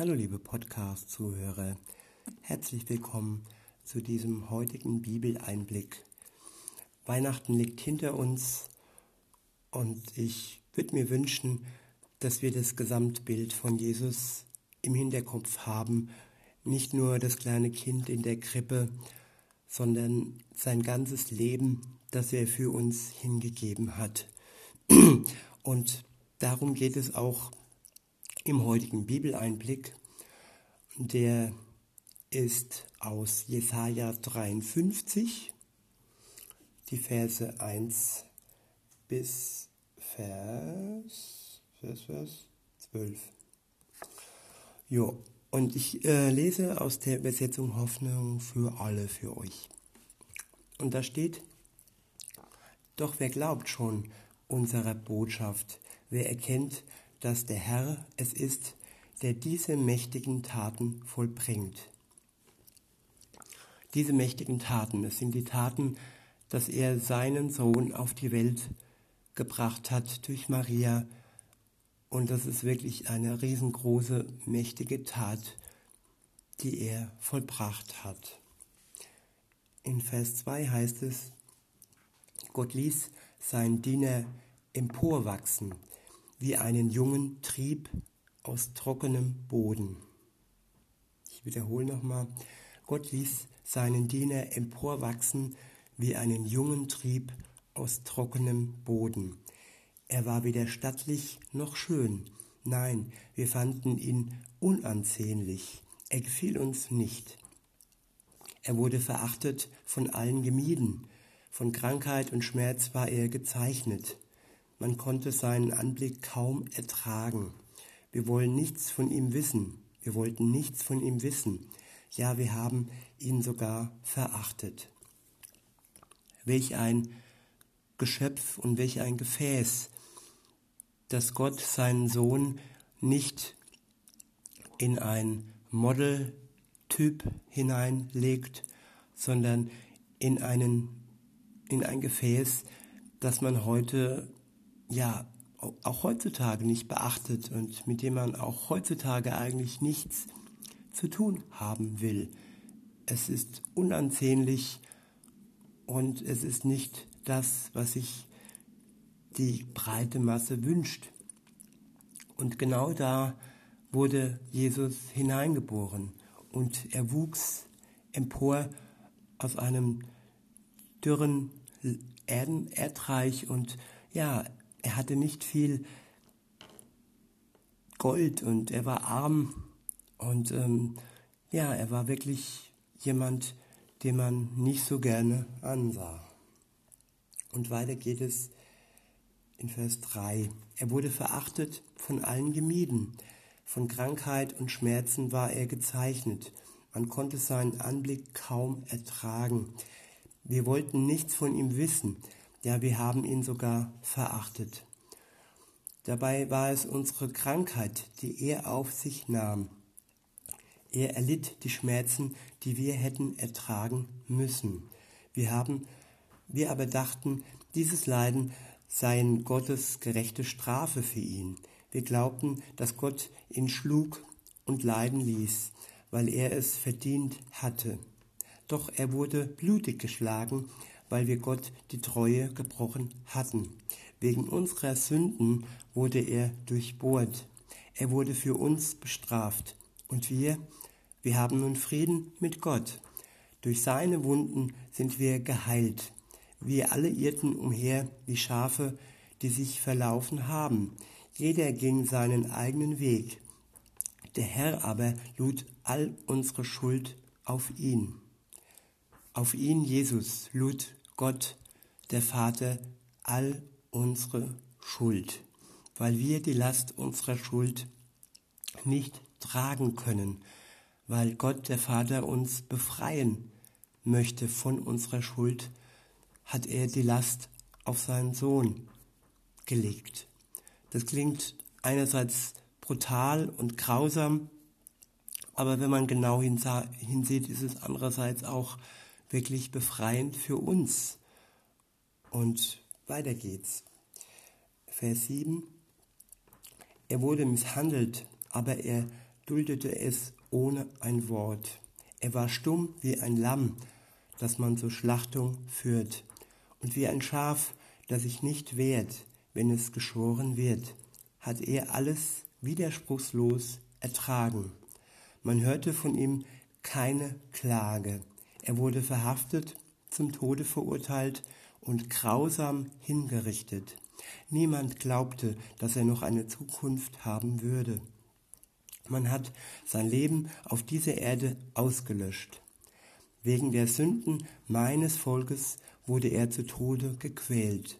Hallo liebe Podcast-Zuhörer, herzlich willkommen zu diesem heutigen Bibeleinblick. Weihnachten liegt hinter uns und ich würde mir wünschen, dass wir das Gesamtbild von Jesus im Hinterkopf haben, nicht nur das kleine Kind in der Krippe, sondern sein ganzes Leben, das er für uns hingegeben hat. Und darum geht es auch im heutigen Bibeleinblick. Der ist aus Jesaja 53, die Verse 1 bis Vers, Vers, Vers 12. Jo, und ich äh, lese aus der Übersetzung Hoffnung für alle für euch. Und da steht, doch wer glaubt schon unserer Botschaft, wer erkennt, dass der Herr es ist, der diese mächtigen Taten vollbringt. Diese mächtigen Taten, es sind die Taten, dass er seinen Sohn auf die Welt gebracht hat durch Maria. Und das ist wirklich eine riesengroße, mächtige Tat, die er vollbracht hat. In Vers 2 heißt es, Gott ließ seinen Diener emporwachsen wie einen jungen Trieb aus trockenem Boden. Ich wiederhole nochmal. Gott ließ seinen Diener emporwachsen wie einen jungen Trieb aus trockenem Boden. Er war weder stattlich noch schön. Nein, wir fanden ihn unansehnlich. Er gefiel uns nicht. Er wurde verachtet, von allen gemieden. Von Krankheit und Schmerz war er gezeichnet. Man konnte seinen Anblick kaum ertragen. Wir wollen nichts von ihm wissen. Wir wollten nichts von ihm wissen. Ja, wir haben ihn sogar verachtet. Welch ein Geschöpf und welch ein Gefäß, dass Gott seinen Sohn nicht in ein Modeltyp hineinlegt, sondern in einen in ein Gefäß, das man heute ja auch heutzutage nicht beachtet und mit dem man auch heutzutage eigentlich nichts zu tun haben will. Es ist unansehnlich und es ist nicht das, was sich die breite Masse wünscht. Und genau da wurde Jesus hineingeboren und er wuchs empor aus einem dürren Erden, Erdreich und ja, er hatte nicht viel Gold und er war arm und ähm, ja, er war wirklich jemand, den man nicht so gerne ansah. Und weiter geht es in Vers 3. Er wurde verachtet, von allen gemieden. Von Krankheit und Schmerzen war er gezeichnet. Man konnte seinen Anblick kaum ertragen. Wir wollten nichts von ihm wissen. Ja, wir haben ihn sogar verachtet. Dabei war es unsere Krankheit, die er auf sich nahm. Er erlitt die Schmerzen, die wir hätten ertragen müssen. Wir haben, wir aber dachten, dieses Leiden seien Gottes gerechte Strafe für ihn. Wir glaubten, dass Gott ihn schlug und leiden ließ, weil er es verdient hatte. Doch er wurde blutig geschlagen, weil wir Gott die Treue gebrochen hatten. Wegen unserer Sünden wurde er durchbohrt. Er wurde für uns bestraft. Und wir, wir haben nun Frieden mit Gott. Durch seine Wunden sind wir geheilt. Wir alle irrten umher wie Schafe, die sich verlaufen haben. Jeder ging seinen eigenen Weg. Der Herr aber lud all unsere Schuld auf ihn. Auf ihn, Jesus, lud Gott, der Vater, all unsere Schuld, weil wir die Last unserer Schuld nicht tragen können, weil Gott, der Vater, uns befreien möchte von unserer Schuld, hat er die Last auf seinen Sohn gelegt. Das klingt einerseits brutal und grausam, aber wenn man genau hinsieht, ist es andererseits auch wirklich befreiend für uns. Und weiter geht's. Vers 7. Er wurde misshandelt, aber er duldete es ohne ein Wort. Er war stumm wie ein Lamm, das man zur Schlachtung führt, und wie ein Schaf, das sich nicht wehrt, wenn es geschoren wird, hat er alles widerspruchslos ertragen. Man hörte von ihm keine Klage. Er wurde verhaftet, zum Tode verurteilt und grausam hingerichtet. Niemand glaubte, dass er noch eine Zukunft haben würde. Man hat sein Leben auf dieser Erde ausgelöscht. Wegen der Sünden meines Volkes wurde er zu Tode gequält.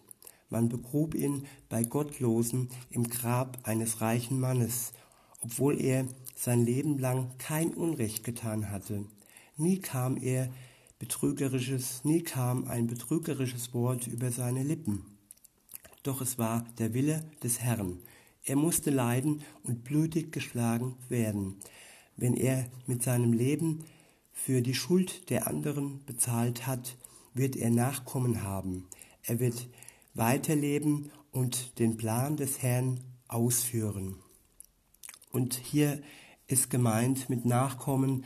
Man begrub ihn bei Gottlosen im Grab eines reichen Mannes, obwohl er sein Leben lang kein Unrecht getan hatte. Nie kam er betrügerisches, nie kam ein betrügerisches Wort über seine Lippen. Doch es war der Wille des Herrn. Er musste leiden und blutig geschlagen werden. Wenn er mit seinem Leben für die Schuld der anderen bezahlt hat, wird er Nachkommen haben. Er wird weiterleben und den Plan des Herrn ausführen. Und hier ist gemeint mit Nachkommen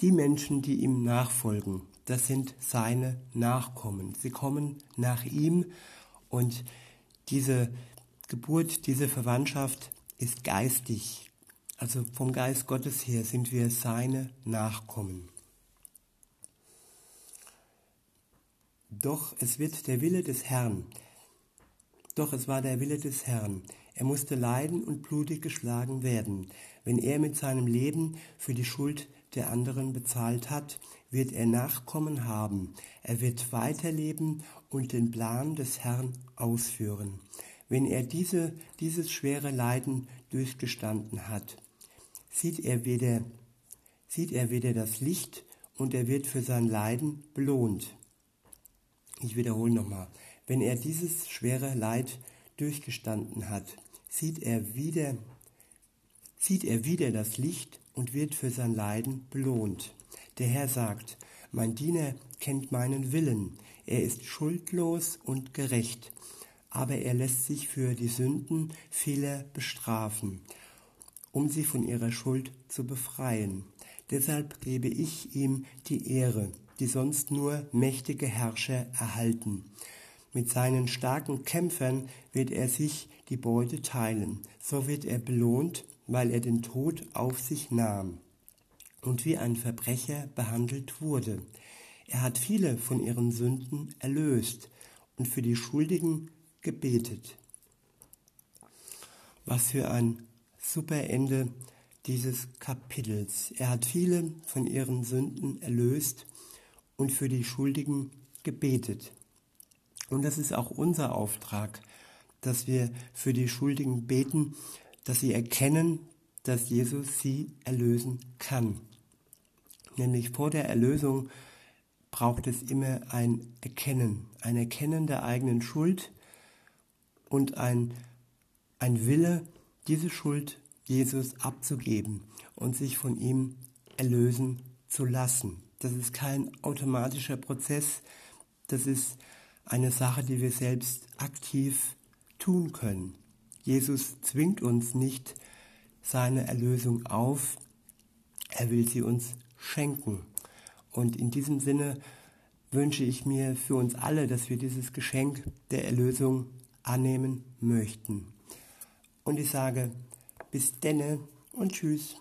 die Menschen, die ihm nachfolgen, das sind seine Nachkommen. Sie kommen nach ihm und diese Geburt, diese Verwandtschaft ist geistig. Also vom Geist Gottes her sind wir seine Nachkommen. Doch es wird der Wille des Herrn. Doch es war der Wille des Herrn. Er musste leiden und blutig geschlagen werden. Wenn er mit seinem Leben für die Schuld der anderen bezahlt hat, wird er Nachkommen haben. Er wird weiterleben und den Plan des Herrn ausführen. Wenn er diese, dieses schwere Leiden durchgestanden hat, sieht er wieder, sieht er wieder das Licht und er wird für sein Leiden belohnt. Ich wiederhole nochmal. Wenn er dieses schwere Leid durchgestanden hat, sieht er wieder, sieht er wieder das Licht und wird für sein Leiden belohnt. Der Herr sagt, mein Diener kennt meinen Willen, er ist schuldlos und gerecht, aber er lässt sich für die Sünden vieler bestrafen, um sie von ihrer Schuld zu befreien. Deshalb gebe ich ihm die Ehre, die sonst nur mächtige Herrscher erhalten. Mit seinen starken Kämpfern wird er sich die Beute teilen, so wird er belohnt, weil er den Tod auf sich nahm und wie ein Verbrecher behandelt wurde. Er hat viele von ihren Sünden erlöst und für die Schuldigen gebetet. Was für ein super Ende dieses Kapitels. Er hat viele von ihren Sünden erlöst und für die Schuldigen gebetet. Und das ist auch unser Auftrag, dass wir für die Schuldigen beten, dass sie erkennen, dass Jesus sie erlösen kann. Nämlich vor der Erlösung braucht es immer ein Erkennen, ein Erkennen der eigenen Schuld und ein, ein Wille, diese Schuld Jesus abzugeben und sich von ihm erlösen zu lassen. Das ist kein automatischer Prozess, das ist eine Sache, die wir selbst aktiv tun können. Jesus zwingt uns nicht seine Erlösung auf, er will sie uns schenken. Und in diesem Sinne wünsche ich mir für uns alle, dass wir dieses Geschenk der Erlösung annehmen möchten. Und ich sage bis denne und tschüss.